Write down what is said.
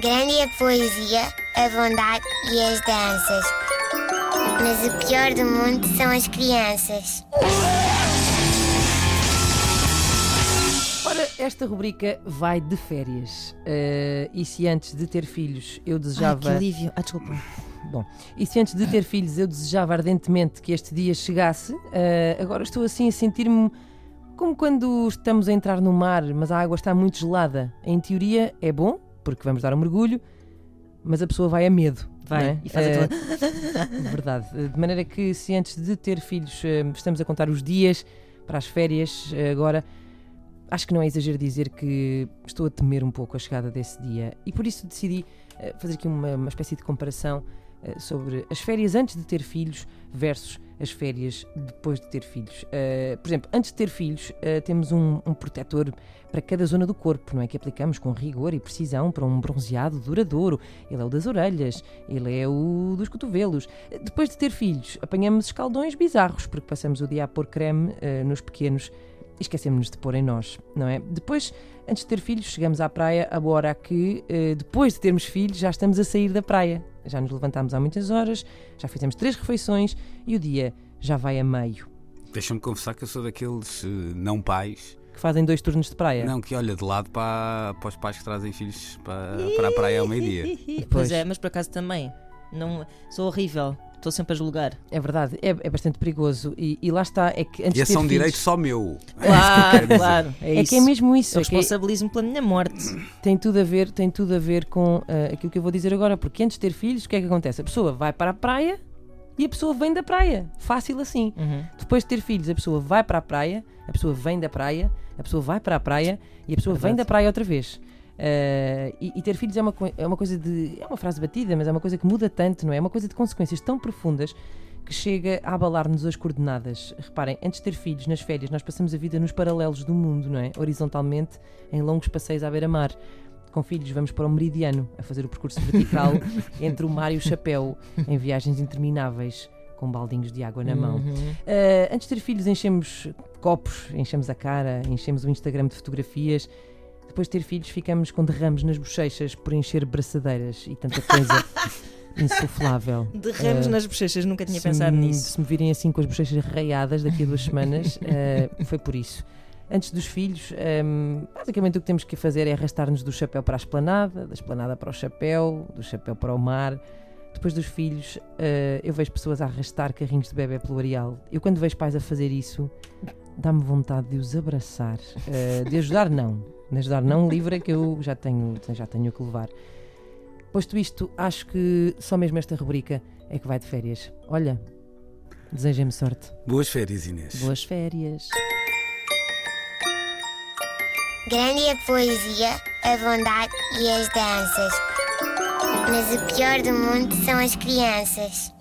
Grande é a poesia, a bondade e as danças. Mas o pior do mundo são as crianças. Ora, esta rubrica vai de férias. Eh, e se antes de ter filhos eu desejava. Ai, que alívio. Ah, desculpa. Bom, e se antes de ter filhos eu desejava ardentemente que este dia chegasse, eh, agora estou assim a sentir-me como quando estamos a entrar no mar, mas a água está muito gelada. Em teoria é bom, porque vamos dar um mergulho, mas a pessoa vai a medo. Vai, é? e faz Eh, aquela. Verdade. De maneira que se antes de ter filhos eh, estamos a contar os dias para as férias, eh, agora acho que não é exagero dizer que estou a temer um pouco a chegada desse dia e por isso decidi eh, fazer aqui uma, uma espécie de comparação eh, sobre as férias antes de ter filhos versus as férias depois de ter filhos. Eh, por exemplo, antes de ter filhos, eh, temos um, um protetor para cada zona do corpo, não é? Que aplicamos com rigor e precisão para um bronzeado duradouro. Ele é o das orelhas, ele é o dos cotovelos. Eh, Depois de ter filhos, apanhamos escaldões bizarros, porque passamos o dia a pôr creme eh, nos pequenos e esquecemos-nos de pôr em nós, não é? Depois, antes de ter filhos, chegamos à praia a hora que, eh, depois de termos filhos, já estamos a sair da praia. Já nos levantámos há muitas horas, já fizemos três refeições e o dia já vai a meio. Deixa-me confessar que eu sou daqueles eh, não pais, Que fazem dois turnos de praia. não que olha de lado para, para os pais que trazem filhos para, para a praia ao meio-dia. Pois. Pois é, mas por acaso também. Não, sou horrível. Estou sempre a julgar. É verdade, é, é bastante perigoso. E, e lá está, é que antes E de esse é um filhos, direito só meu. Claro, claro. É, É isso. que é mesmo isso. Eu é que responsabilizo-me pela minha morte. tem tudo a ver, tem tudo a ver com ah, aquilo que eu vou dizer agora, porque antes de ter filhos, o que é que acontece? A pessoa vai para a praia e a pessoa vem da praia. Fácil assim. Uhum. Depois de ter filhos, a pessoa vai para a praia, a pessoa vem da praia, a pessoa vai para a praia e a pessoa vem Verdade. da praia outra vez. Ah, e, e ter filhos é uma, é uma coisa de. É uma frase batida, mas é uma coisa que muda tanto, não é? É uma coisa de consequências tão profundas que chega a abalar-nos as coordenadas. Reparem, antes de ter filhos, nas férias, nós passamos a vida nos paralelos do mundo, não é? Horizontalmente, em longos passeios à beira-mar. Com filhos, vamos para o meridiano, a fazer o percurso vertical entre o mar e o chapéu, em viagens intermináveis, com baldinhos de água na mão. Uhum. Uh, antes de ter filhos, enchemos copos, enchemos a cara, enchemos o Instagram de fotografias. Depois de ter filhos, ficamos com derrames nas bochechas por encher braçadeiras e tanta coisa insuflável. Derramos Uh, nas bochechas, nunca tinha pensado me, nisso. Se me virem assim com as bochechas raiadas daqui a duas semanas, uh, foi por isso. Antes dos filhos, um, basicamente o que temos que fazer é arrastar-nos do chapéu para a esplanada, da esplanada para o chapéu, do chapéu para o mar. Depois dos filhos, uh, eu vejo pessoas a arrastar carrinhos de bebê pelo areal. Eu, quando vejo pais a fazer isso, dá-me vontade de os abraçar. De ajudar, não. De ajudar, não, livre é que eu já tenho, já tenho que levar. Posto isto, acho que só mesmo esta rubrica é que vai de férias. Olha, desejem-me sorte. Boas férias, Inês. Boas férias. Grande é a poesia, a bondade e as danças. Mas o pior do mundo são as crianças.